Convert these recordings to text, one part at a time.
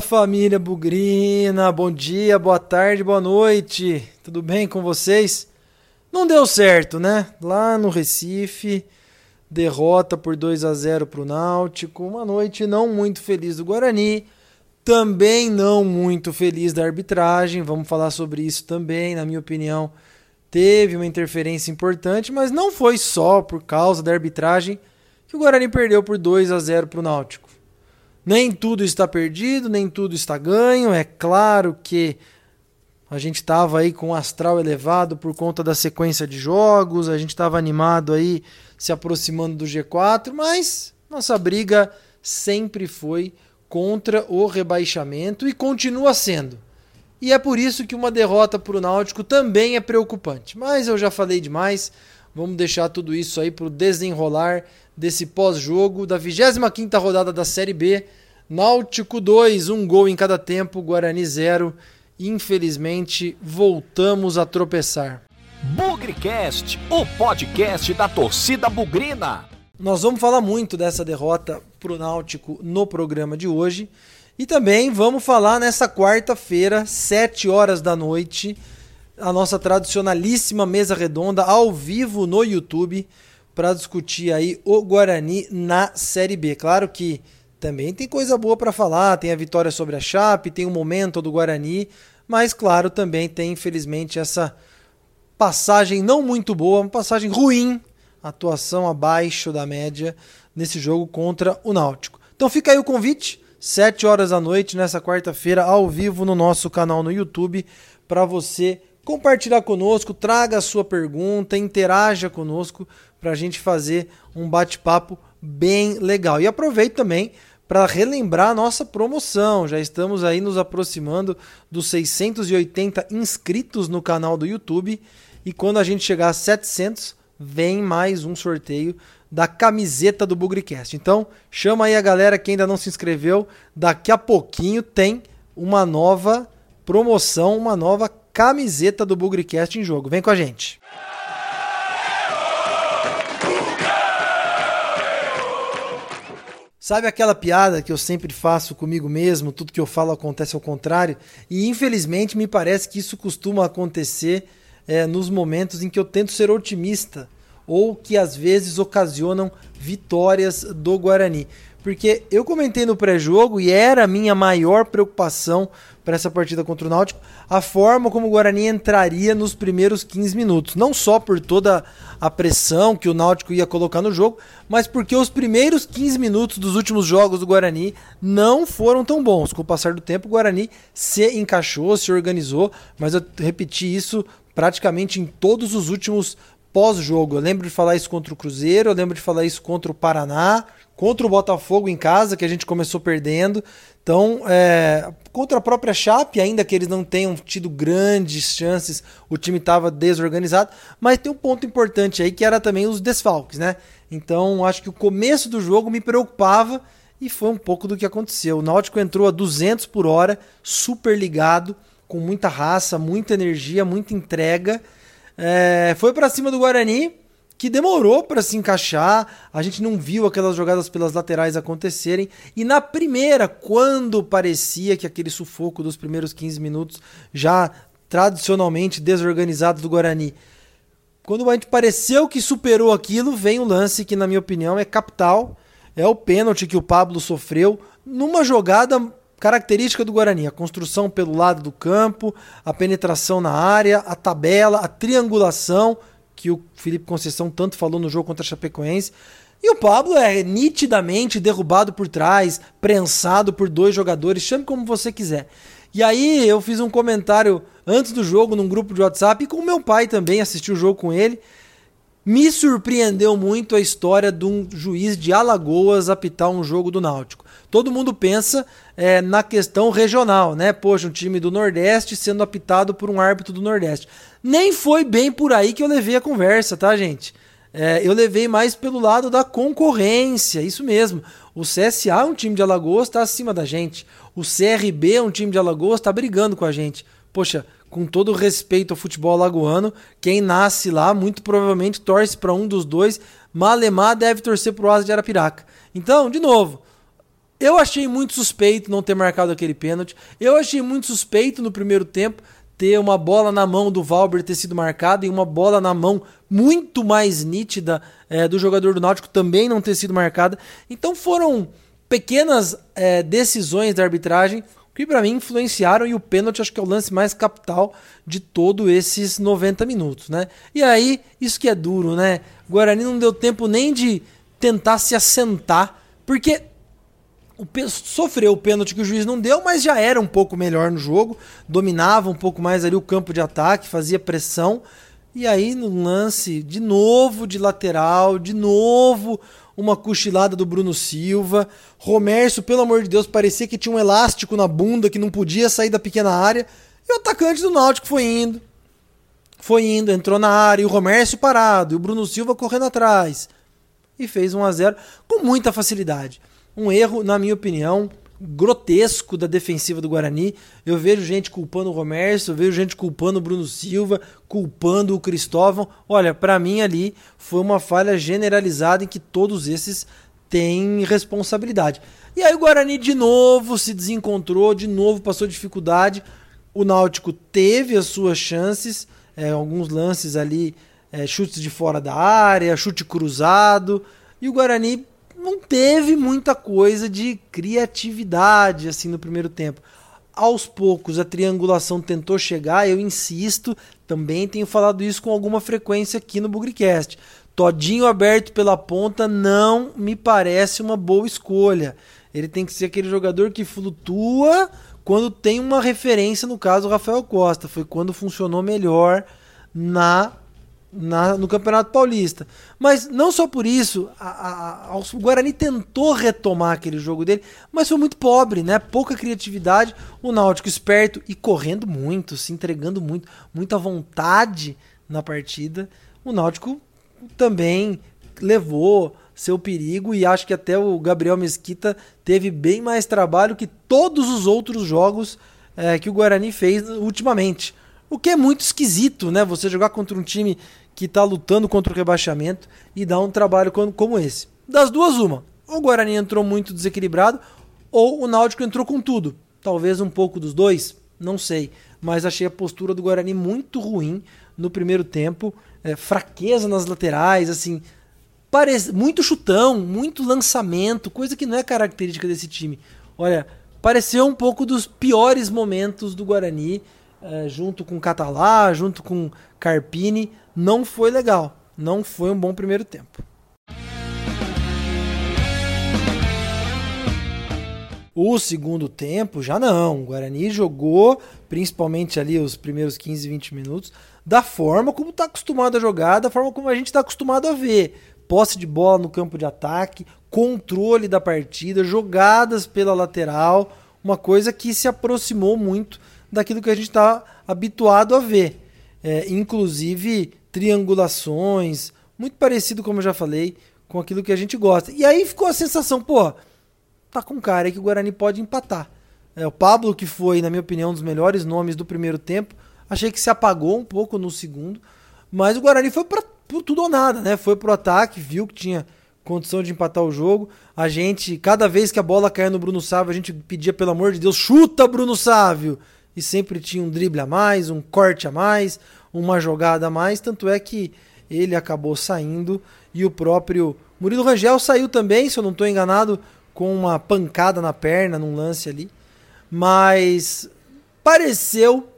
Família Bugrina, bom dia, boa tarde, boa noite, tudo bem com vocês? Não deu certo, né? Lá no Recife, derrota por 2 a 0 para o Náutico, uma noite não muito feliz do Guarani, também não muito feliz da arbitragem, vamos falar sobre isso também, na minha opinião, teve uma interferência importante, mas não foi só por causa da arbitragem que o Guarani perdeu por 2 a 0 para o Náutico. Nem tudo está perdido, nem tudo está ganho. É claro que a gente estava aí com o astral elevado por conta da sequência de jogos, a gente estava animado aí se aproximando do G4, mas nossa briga sempre foi contra o rebaixamento e continua sendo. E é por isso que uma derrota para o Náutico também é preocupante. Mas eu já falei demais, vamos deixar tudo isso aí para o desenrolar desse pós-jogo da 25ª rodada da Série B. Náutico 2, um gol em cada tempo, Guarani 0. Infelizmente, voltamos a tropeçar. Bugrecast, o podcast da torcida bugrina. Nós vamos falar muito dessa derrota para o Náutico no programa de hoje. E também vamos falar nessa quarta-feira, 7 horas da noite, a nossa tradicionalíssima mesa redonda ao vivo no YouTube para discutir aí o Guarani na Série B. Claro que também tem coisa boa para falar, tem a vitória sobre a Chape, tem o momento do Guarani, mas claro, também tem infelizmente essa passagem não muito boa, uma passagem ruim, atuação abaixo da média nesse jogo contra o Náutico. Então fica aí o convite, 7 horas da noite nessa quarta-feira ao vivo no nosso canal no YouTube para você compartilhar conosco, traga a sua pergunta, interaja conosco para a gente fazer um bate-papo bem legal. E aproveito também para relembrar a nossa promoção. Já estamos aí nos aproximando dos 680 inscritos no canal do YouTube e quando a gente chegar a 700, vem mais um sorteio da camiseta do Bugricast. Então, chama aí a galera que ainda não se inscreveu. Daqui a pouquinho tem uma nova promoção, uma nova camiseta do Bugricast em jogo. Vem com a gente. Sabe aquela piada que eu sempre faço comigo mesmo, tudo que eu falo acontece ao contrário? E infelizmente me parece que isso costuma acontecer é, nos momentos em que eu tento ser otimista ou que às vezes ocasionam vitórias do Guarani. Porque eu comentei no pré-jogo e era a minha maior preocupação para essa partida contra o Náutico, a forma como o Guarani entraria nos primeiros 15 minutos. Não só por toda a pressão que o Náutico ia colocar no jogo, mas porque os primeiros 15 minutos dos últimos jogos do Guarani não foram tão bons. Com o passar do tempo, o Guarani se encaixou, se organizou, mas eu repeti isso praticamente em todos os últimos pós-jogo. Eu lembro de falar isso contra o Cruzeiro, eu lembro de falar isso contra o Paraná, contra o Botafogo em casa, que a gente começou perdendo. Então, é, contra a própria Chape, ainda que eles não tenham tido grandes chances, o time estava desorganizado, mas tem um ponto importante aí que era também os desfalques, né? Então, acho que o começo do jogo me preocupava e foi um pouco do que aconteceu. O Náutico entrou a 200 por hora, super ligado, com muita raça, muita energia, muita entrega. É, foi para cima do Guarani, que demorou para se encaixar, a gente não viu aquelas jogadas pelas laterais acontecerem, e na primeira, quando parecia que aquele sufoco dos primeiros 15 minutos, já tradicionalmente desorganizado do Guarani, quando a gente pareceu que superou aquilo, vem o lance que, na minha opinião, é capital, é o pênalti que o Pablo sofreu numa jogada característica do Guarani, a construção pelo lado do campo, a penetração na área, a tabela, a triangulação, que o Felipe Conceição tanto falou no jogo contra a Chapecoense. E o Pablo é nitidamente derrubado por trás, prensado por dois jogadores, chame como você quiser. E aí eu fiz um comentário antes do jogo num grupo de WhatsApp e com meu pai também assisti o jogo com ele. Me surpreendeu muito a história de um juiz de Alagoas apitar um jogo do Náutico. Todo mundo pensa é, na questão regional, né? Poxa, um time do Nordeste sendo apitado por um árbitro do Nordeste. Nem foi bem por aí que eu levei a conversa, tá, gente? É, eu levei mais pelo lado da concorrência, isso mesmo. O CSA é um time de Alagoas, está acima da gente. O CRB é um time de Alagoas, está brigando com a gente. Poxa, com todo respeito ao futebol alagoano, quem nasce lá muito provavelmente torce para um dos dois. Malemar deve torcer para o Asa de Arapiraca. Então, de novo, Eu achei muito suspeito não ter marcado aquele pênalti. Eu achei muito suspeito no primeiro tempo ter uma bola na mão do Valber ter sido marcada e uma bola na mão muito mais nítida é, do jogador do Náutico também não ter sido marcada. Então foram pequenas é, decisões da arbitragem que para mim influenciaram e o pênalti acho que é o lance mais capital de todos esses 90 minutos, né? E aí, isso que é duro, né? O Guarani não deu tempo nem de tentar se assentar, porque o, sofreu o pênalti que o juiz não deu, mas já era um pouco melhor no jogo, dominava um pouco mais ali o campo de ataque, fazia pressão. E aí no lance, de novo de lateral, de novo uma cochilada do Bruno Silva. Romércio, pelo amor de Deus, parecia que tinha um elástico na bunda que não podia sair da pequena área. E o atacante do Náutico foi indo. Foi indo, entrou na área, e o Romércio parado, e o Bruno Silva correndo atrás. E fez 1 a 0 com muita facilidade. Um erro, na minha opinião, grotesco da defensiva do Guarani. Eu vejo gente culpando o Romércio, eu vejo gente culpando o Bruno Silva, culpando o Cristóvão. Olha, para mim ali foi uma falha generalizada em que todos esses têm responsabilidade. E aí o Guarani de novo se desencontrou, de novo passou dificuldade. O Náutico teve as suas chances, é, alguns lances ali, é, chutes de fora da área, chute cruzado. E o Guarani não teve muita coisa de criatividade assim no primeiro tempo. Aos poucos a triangulação tentou chegar, eu insisto, também tenho falado isso com alguma frequência aqui no Bugricast. Todinho aberto pela ponta não me parece uma boa escolha. Ele tem que ser aquele jogador que flutua quando tem uma referência, no caso o Rafael Costa. Foi quando funcionou melhor na na, no Campeonato Paulista. Mas não só por isso, a, a, a, o Guarani tentou retomar aquele jogo dele, mas foi muito pobre, né? Pouca criatividade. O Náutico esperto e correndo muito, se entregando muito, muita vontade na partida. O Náutico também levou seu perigo e acho que até o Gabriel Mesquita teve bem mais trabalho que todos os outros jogos é, que o Guarani fez ultimamente. O que é muito esquisito, né? Você jogar contra um time que está lutando contra o rebaixamento e dar um trabalho como esse. Das duas, uma. O Guarani entrou muito desequilibrado ou o Náutico entrou com tudo. Talvez um pouco dos dois, não sei. Mas achei a postura do Guarani muito ruim no primeiro tempo. É, fraqueza nas laterais, assim. Parece, muito chutão, muito lançamento, coisa que não é característica desse time. Olha, pareceu um pouco dos piores momentos do Guarani é, junto com Catalá, junto com Carpini, não foi legal. Não foi um bom primeiro tempo. O segundo tempo já não. O Guarani jogou, principalmente ali os primeiros 15, 20 minutos, da forma como está acostumado a jogar, da forma como a gente está acostumado a ver. Posse de bola no campo de ataque, controle da partida, jogadas pela lateral, uma coisa que se aproximou muito daquilo que a gente está habituado a ver. É, inclusive triangulações, muito parecido, como eu já falei, com aquilo que a gente gosta. E aí ficou a sensação, pô, tá com cara aí que o Guarani pode empatar. É, o Pablo, que foi, na minha opinião, um dos melhores nomes do primeiro tempo, achei que se apagou um pouco no segundo, mas o Guarani foi para tudo ou nada, né? Foi pro ataque, viu que tinha condição de empatar o jogo. A gente, cada vez que a bola caía no Bruno Sávio, a gente pedia, pelo amor de Deus, chuta Bruno Sávio! E sempre tinha um drible a mais, um corte a mais, uma jogada a mais, tanto é que ele acabou saindo e o próprio Murilo Rangel saiu também, se eu não estou enganado, com uma pancada na perna num lance ali. Mas pareceu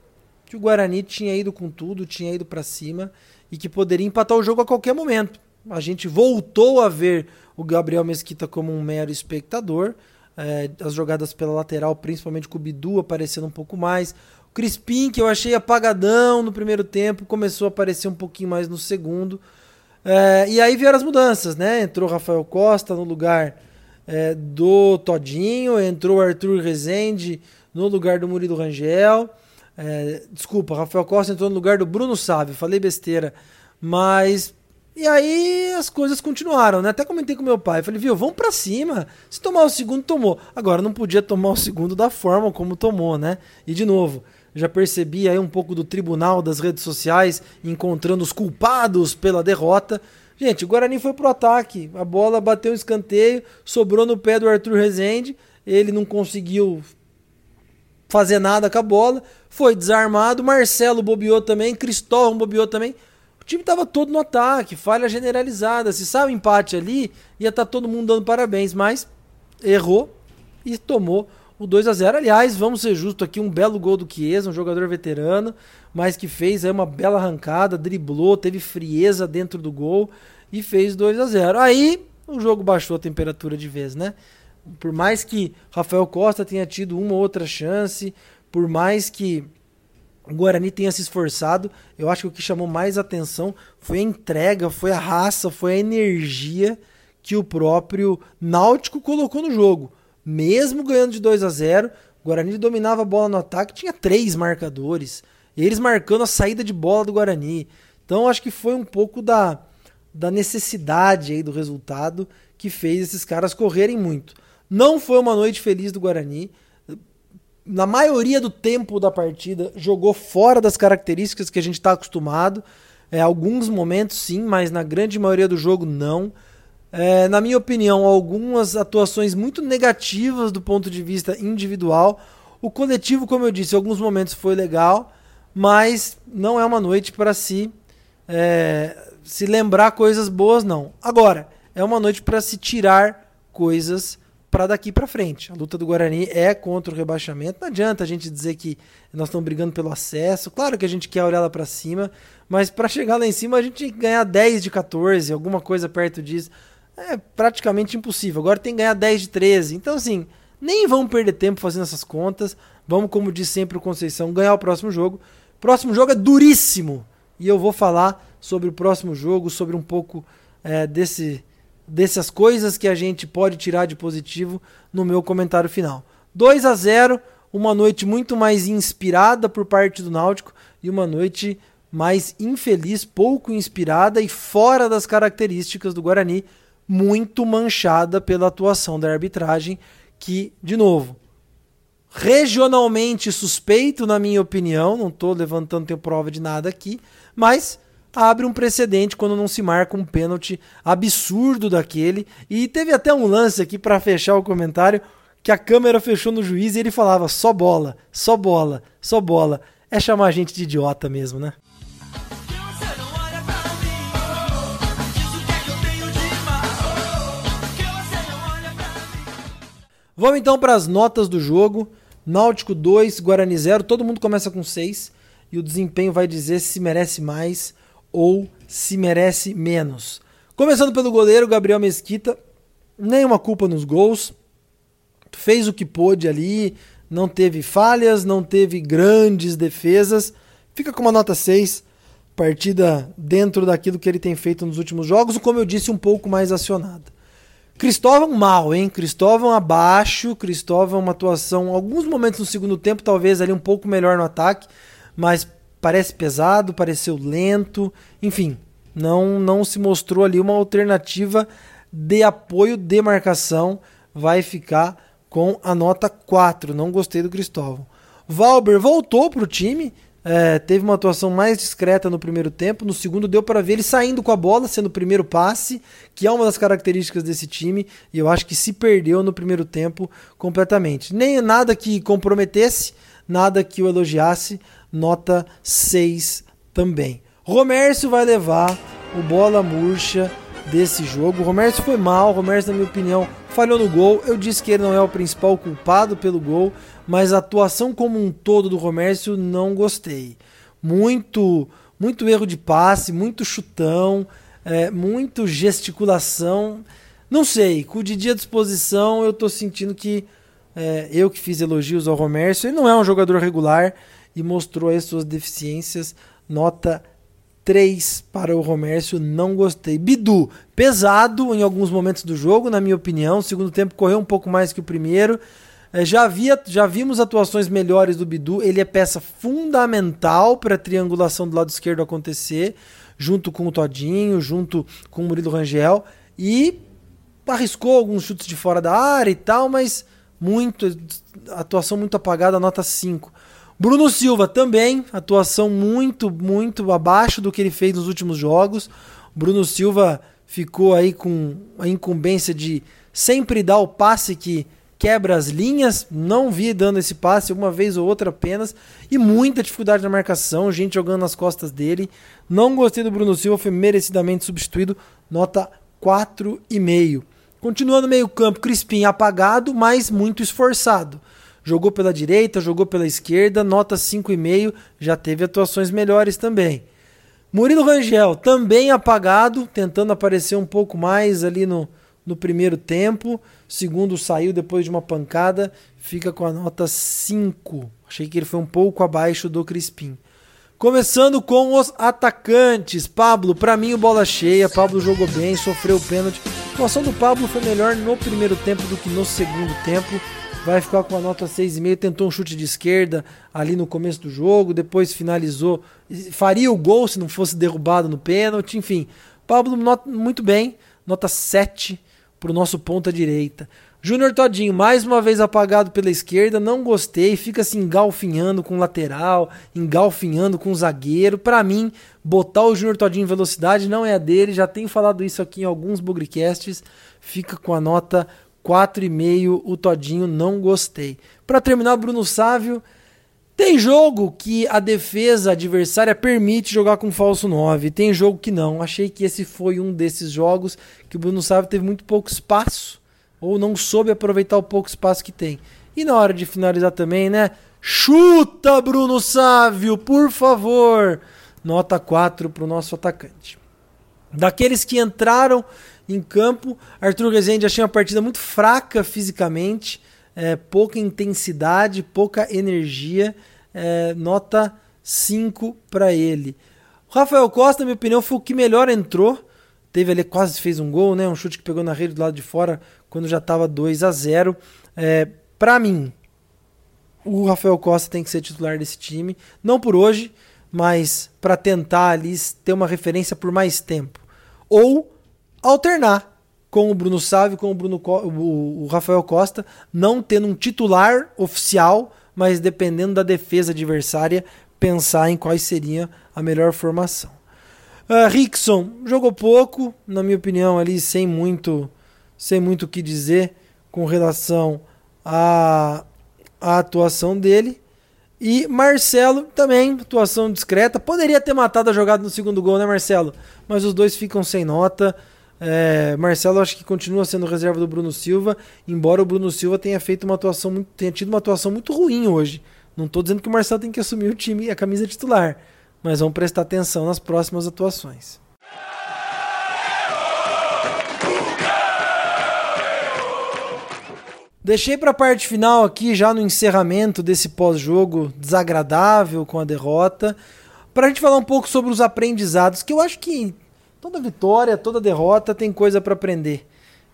que o Guarani tinha ido com tudo, tinha ido para cima e que poderia empatar o jogo a qualquer momento. A gente voltou a ver o Gabriel Mesquita como um mero espectador é, as jogadas pela lateral, principalmente com o Bidu aparecendo um pouco mais. O Crispim, que eu achei apagadão no primeiro tempo, começou a aparecer um pouquinho mais no segundo. É, e aí vieram as mudanças, né? Entrou Rafael Costa no lugar é, do Todinho, entrou Arthur Rezende no lugar do Murilo Rangel. É, desculpa, Rafael Costa entrou no lugar do Bruno Sávio, falei besteira. Mas e aí as coisas continuaram, né? Até comentei com meu pai, falei, viu, vamos para cima. Se tomar o segundo, tomou. Agora não podia tomar o segundo da forma como tomou, né? E de novo, já percebi aí um pouco do tribunal das redes sociais encontrando os culpados pela derrota. Gente, o Guarani foi pro ataque, a bola bateu o escanteio, sobrou no pé do Arthur Rezende ele não conseguiu fazer nada com a bola, foi desarmado, Marcelo bobeou também, Cristóvão bobeou também. Time estava todo no ataque, falha generalizada. Se sai o empate ali, ia estar tá todo mundo dando parabéns, mas errou e tomou o 2 a 0 Aliás, vamos ser justos aqui, um belo gol do Chiesa, um jogador veterano, mas que fez aí uma bela arrancada, driblou, teve frieza dentro do gol e fez 2 a 0 Aí o jogo baixou a temperatura de vez, né? Por mais que Rafael Costa tenha tido uma ou outra chance, por mais que o Guarani tenha se esforçado, eu acho que o que chamou mais atenção foi a entrega, foi a raça, foi a energia que o próprio Náutico colocou no jogo mesmo ganhando de 2 a 0 o Guarani dominava a bola no ataque, tinha três marcadores. Eles marcando a saída de bola do Guarani. Então acho que foi um pouco da, da necessidade aí do resultado que fez esses caras correrem muito. Não foi uma noite feliz do Guarani. Na maioria do tempo da partida, jogou fora das características que a gente está acostumado. É, alguns momentos sim, mas na grande maioria do jogo não é, na minha opinião, algumas atuações muito negativas do ponto de vista individual. O coletivo, como eu disse, em alguns momentos foi legal, mas não é uma noite para se, é, se lembrar coisas boas, não. Agora, é uma noite para se tirar coisas para daqui para frente. A luta do Guarani é contra o rebaixamento. Não adianta a gente dizer que nós estamos brigando pelo acesso. Claro que a gente quer olhar lá para cima, mas para chegar lá em cima a gente tem que ganhar 10 de 14, alguma coisa perto disso é praticamente impossível. Agora tem que ganhar 10 de 13. Então, assim, nem vamos perder tempo fazendo essas contas. Vamos, como diz sempre o Conceição, ganhar o próximo jogo. Próximo jogo é duríssimo. E eu vou falar sobre o próximo jogo, sobre um pouco é, desse, dessas coisas que a gente pode tirar de positivo no meu comentário final. 2 a 0 uma noite muito mais inspirada por parte do Náutico e uma noite mais infeliz, pouco inspirada e fora das características do Guarani, muito manchada pela atuação da arbitragem, que, de novo, regionalmente suspeito, na minha opinião, não estou levantando prova de nada aqui, mas abre um precedente quando não se marca um pênalti absurdo daquele. E teve até um lance aqui para fechar o comentário que a câmera fechou no juiz e ele falava só bola, só bola, só bola. É chamar a gente de idiota mesmo, né? Vamos então para as notas do jogo. Náutico 2, Guarani 0. Todo mundo começa com 6 e o desempenho vai dizer se merece mais ou se merece menos. Começando pelo goleiro Gabriel Mesquita, nenhuma culpa nos gols. Fez o que pôde ali, não teve falhas, não teve grandes defesas. Fica com uma nota 6. Partida dentro daquilo que ele tem feito nos últimos jogos, como eu disse, um pouco mais acionada. Cristóvão mal, hein? Cristóvão abaixo, Cristóvão uma atuação, alguns momentos no segundo tempo, talvez ali um pouco melhor no ataque, mas parece pesado, pareceu lento, enfim, não não se mostrou ali uma alternativa de apoio de marcação, vai ficar com a nota 4, não gostei do Cristóvão. Valber voltou para o time, é, teve uma atuação mais discreta no primeiro tempo. No segundo, deu para ver ele saindo com a bola, sendo o primeiro passe, que é uma das características desse time. E eu acho que se perdeu no primeiro tempo completamente. Nem nada que comprometesse, nada que o elogiasse. Nota 6 também. Romércio vai levar o bola murcha desse jogo. Romércio foi mal. Romércio, na minha opinião, falhou no gol. Eu disse que ele não é o principal culpado pelo gol mas a atuação como um todo do Romércio não gostei. Muito, muito erro de passe, muito chutão, é, muito gesticulação. Não sei, com o Didi à disposição, eu tô sentindo que é, eu que fiz elogios ao Romércio, ele não é um jogador regular e mostrou aí suas deficiências. Nota 3 para o Romércio, não gostei. Bidu, pesado em alguns momentos do jogo, na minha opinião. O segundo tempo correu um pouco mais que o primeiro. É, já, havia, já vimos atuações melhores do Bidu, ele é peça fundamental para a triangulação do lado esquerdo acontecer, junto com o Todinho, junto com o Murilo Rangel, e arriscou alguns chutes de fora da área e tal, mas muito atuação muito apagada, nota 5. Bruno Silva também, atuação muito, muito abaixo do que ele fez nos últimos jogos. Bruno Silva ficou aí com a incumbência de sempre dar o passe que quebra as linhas, não vi dando esse passe uma vez ou outra apenas, e muita dificuldade na marcação, gente jogando nas costas dele. Não gostei do Bruno Silva, foi merecidamente substituído, nota 4,5. Continua no meio-campo, Crispim apagado, mas muito esforçado. Jogou pela direita, jogou pela esquerda, nota 5,5, já teve atuações melhores também. Murilo Rangel, também apagado, tentando aparecer um pouco mais ali no, no primeiro tempo. Segundo saiu depois de uma pancada, fica com a nota 5. Achei que ele foi um pouco abaixo do Crispim. Começando com os atacantes. Pablo, para mim o bola cheia. Pablo jogou bem, sofreu o pênalti. A atuação do Pablo foi melhor no primeiro tempo do que no segundo tempo. Vai ficar com a nota 6,5. Tentou um chute de esquerda ali no começo do jogo, depois finalizou. Faria o gol se não fosse derrubado no pênalti. Enfim, Pablo muito bem, nota 7 para o nosso ponta direita. Júnior Todinho, mais uma vez apagado pela esquerda, não gostei, fica se engalfinhando com o lateral, engalfinhando com o zagueiro. Para mim, botar o Júnior Todinho em velocidade não é a dele, já tenho falado isso aqui em alguns bugricasts, fica com a nota 4,5 o Todinho, não gostei. Para terminar, Bruno Sávio, tem jogo que a defesa adversária permite jogar com falso 9, tem jogo que não. Achei que esse foi um desses jogos que o Bruno Sávio teve muito pouco espaço ou não soube aproveitar o pouco espaço que tem. E na hora de finalizar também, né? Chuta, Bruno Sávio, por favor! Nota 4 para o nosso atacante. Daqueles que entraram em campo, Arthur Rezende achei uma partida muito fraca fisicamente, é, pouca intensidade, pouca energia é, nota 5 para ele. Rafael Costa, na minha opinião, foi o que melhor entrou. Teve ali, quase fez um gol, né? Um chute que pegou na rede do lado de fora quando já estava 2 a 0 é, Para mim, o Rafael Costa tem que ser titular desse time. Não por hoje, mas para tentar ali ter uma referência por mais tempo. Ou alternar com o Bruno Sávio, com o, Bruno, o, Rafael Costa, não tendo um titular oficial, mas dependendo da defesa adversária, pensar em quais seria a melhor formação. Uh, Rickson jogou pouco, na minha opinião, ali sem muito, sem muito o que dizer com relação à, à atuação dele. E Marcelo também, atuação discreta. Poderia ter matado a jogada no segundo gol, né, Marcelo? Mas os dois ficam sem nota. É, Marcelo acho que continua sendo reserva do Bruno Silva, embora o Bruno Silva tenha feito uma atuação muito, tenha tido uma atuação muito ruim hoje. Não estou dizendo que o Marcelo tem que assumir o time, a camisa titular, mas vamos prestar atenção nas próximas atuações. Deixei para a parte final aqui, já no encerramento desse pós-jogo desagradável com a derrota, para a gente falar um pouco sobre os aprendizados, que eu acho que toda vitória, toda derrota tem coisa para aprender.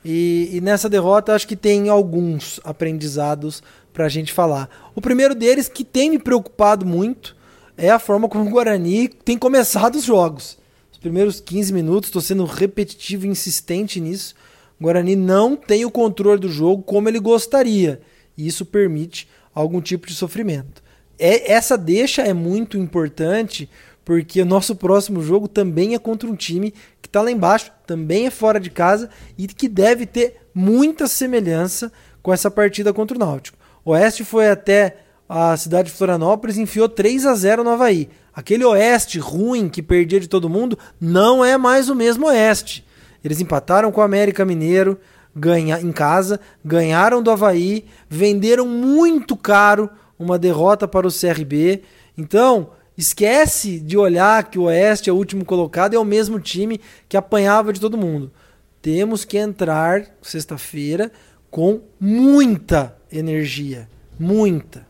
E, e, nessa derrota acho que tem alguns aprendizados para a gente falar. O primeiro deles, que tem me preocupado muito, é a forma como o Guarani tem começado os jogos. Os primeiros 15 minutos, estou sendo repetitivo e insistente nisso. O Guarani não tem o controle do jogo como ele gostaria. E isso permite algum tipo de sofrimento. É, essa deixa é muito importante porque o nosso próximo jogo também é contra um time que está lá embaixo, também é fora de casa e que deve ter muita semelhança com essa partida contra o Náutico. O Oeste foi até a cidade de Florianópolis e enfiou 3 a 0 no Havaí. Aquele Oeste ruim que perdia de todo mundo não é mais o mesmo Oeste. Eles empataram com o América Mineiro ganha, em casa, ganharam do Havaí, venderam muito caro uma derrota para o CRB. Então, Esquece de olhar que o Oeste é o último colocado e é o mesmo time que apanhava de todo mundo. Temos que entrar sexta-feira com muita energia. Muita.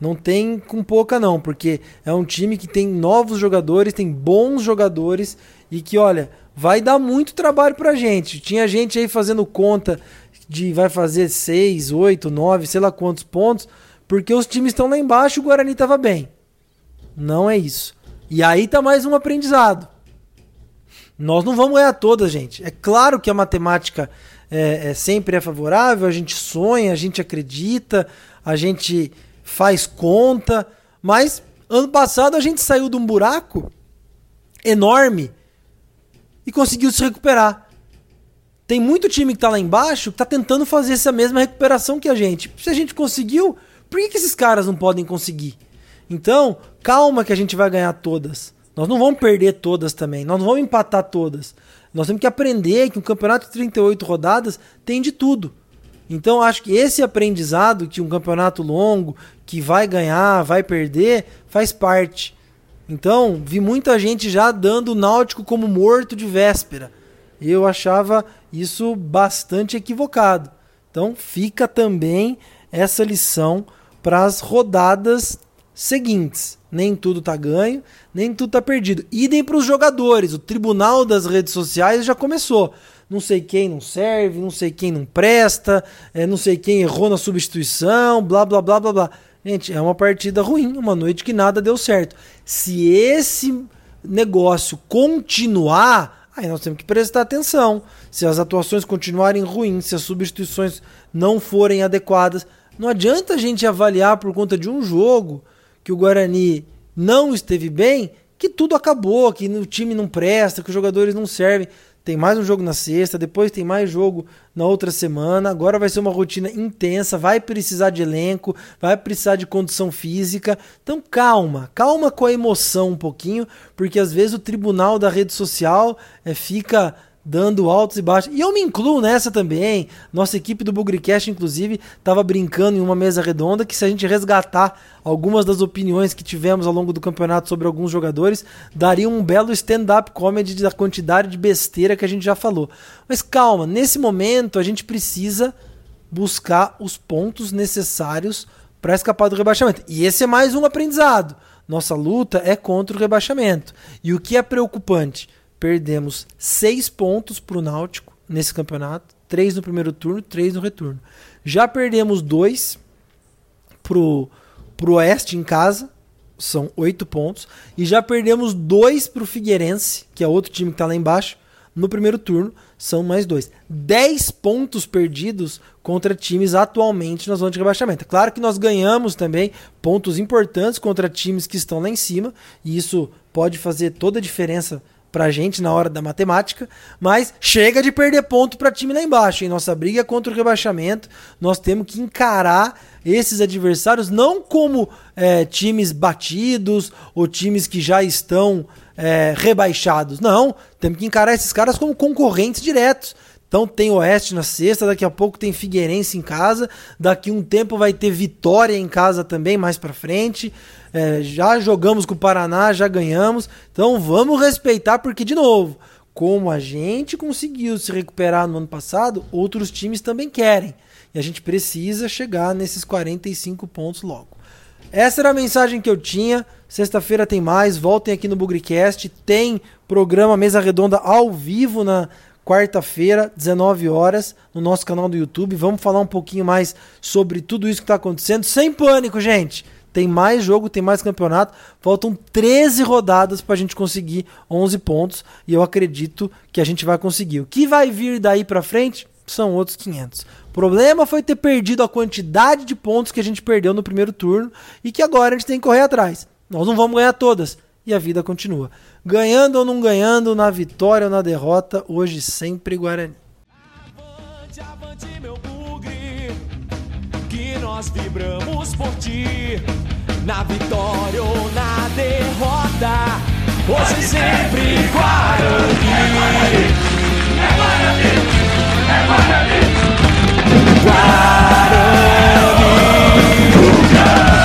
Não tem com pouca, não, porque é um time que tem novos jogadores, tem bons jogadores e que, olha, vai dar muito trabalho pra gente. Tinha gente aí fazendo conta de vai fazer 6, 8, 9, sei lá quantos pontos, porque os times estão lá embaixo e o Guarani estava bem. Não é isso. E aí tá mais um aprendizado. Nós não vamos ganhar todas, gente. É claro que a matemática é, é, sempre é favorável, a gente sonha, a gente acredita, a gente faz conta, mas ano passado a gente saiu de um buraco enorme e conseguiu se recuperar. Tem muito time que tá lá embaixo que tá tentando fazer essa mesma recuperação que a gente. Se a gente conseguiu, por que, que esses caras não podem conseguir? Então, calma que a gente vai ganhar todas. Nós não vamos perder todas também. Nós não vamos empatar todas. Nós temos que aprender que um campeonato de 38 rodadas tem de tudo. Então, acho que esse aprendizado que um campeonato longo, que vai ganhar, vai perder, faz parte. Então, vi muita gente já dando o Náutico como morto de véspera. Eu achava isso bastante equivocado. Então fica também essa lição para as rodadas seguintes. Nem tudo tá ganho, nem tudo tá perdido. Idem para os jogadores. O tribunal das redes sociais já começou. Não sei quem não serve, não sei quem não presta, é, não sei quem errou na substituição, blá blá blá blá blá. Gente, é uma partida ruim, uma noite que nada deu certo. Se esse negócio continuar, Aí nós temos que prestar atenção. Se as atuações continuarem ruins, se as substituições não forem adequadas, não adianta a gente avaliar por conta de um jogo que o Guarani não esteve bem, que tudo acabou, que o time não presta, que os jogadores não servem. Tem mais um jogo na sexta, depois tem mais jogo na outra semana. Agora vai ser uma rotina intensa, vai precisar de elenco, vai precisar de condição física. Então calma, calma com a emoção um pouquinho, porque às vezes o tribunal da rede social é, fica dando altos e baixos. E eu me incluo nessa também. Nossa equipe do Bugricast, inclusive, estava brincando em uma mesa redonda que se a gente resgatar algumas das opiniões que tivemos ao longo do campeonato sobre alguns jogadores, daria um belo stand-up comedy da quantidade de besteira que a gente já falou. Mas calma, nesse momento a gente precisa buscar os pontos necessários para escapar do rebaixamento. E esse é mais um aprendizado. Nossa luta é contra o rebaixamento. E o que é preocupante? Perdemos seis pontos para o Náutico nesse campeonato. Três no primeiro turno, três no retorno. Já perdemos dois pro, pro Oeste em casa, são oito pontos. E já perdemos dois pro Figueirense, que é outro time que está lá embaixo, no primeiro turno, são mais dois. Dez pontos perdidos contra times atualmente na zona de rebaixamento. Claro que nós ganhamos também pontos importantes contra times que estão lá em cima, e isso pode fazer toda a diferença pra gente na hora da matemática, mas chega de perder ponto para time lá embaixo. Em nossa briga contra o rebaixamento, nós temos que encarar esses adversários não como é, times batidos ou times que já estão é, rebaixados. Não, temos que encarar esses caras como concorrentes diretos. Então tem Oeste na sexta, daqui a pouco tem Figueirense em casa, daqui um tempo vai ter Vitória em casa também mais para frente. É, já jogamos com o Paraná, já ganhamos. Então vamos respeitar porque de novo, como a gente conseguiu se recuperar no ano passado, outros times também querem. E a gente precisa chegar nesses 45 pontos logo. Essa era a mensagem que eu tinha. Sexta-feira tem mais. Voltem aqui no Bugricast. Tem programa Mesa Redonda ao vivo na quarta-feira, 19 horas, no nosso canal do YouTube. Vamos falar um pouquinho mais sobre tudo isso que está acontecendo. Sem pânico, gente! Tem mais jogo, tem mais campeonato. Faltam 13 rodadas para a gente conseguir 11 pontos. E eu acredito que a gente vai conseguir. O que vai vir daí para frente são outros 500. O problema foi ter perdido a quantidade de pontos que a gente perdeu no primeiro turno e que agora a gente tem que correr atrás. Nós não vamos ganhar todas e a vida continua. Ganhando ou não ganhando, na vitória ou na derrota, hoje sempre Guarani. Avante, avante, meu bugre, que nós vibramos por ti, na vitória ou na derrota, hoje sempre Guarani. É Guarani, é Guarani, é Guarani. Guarani. Guarani.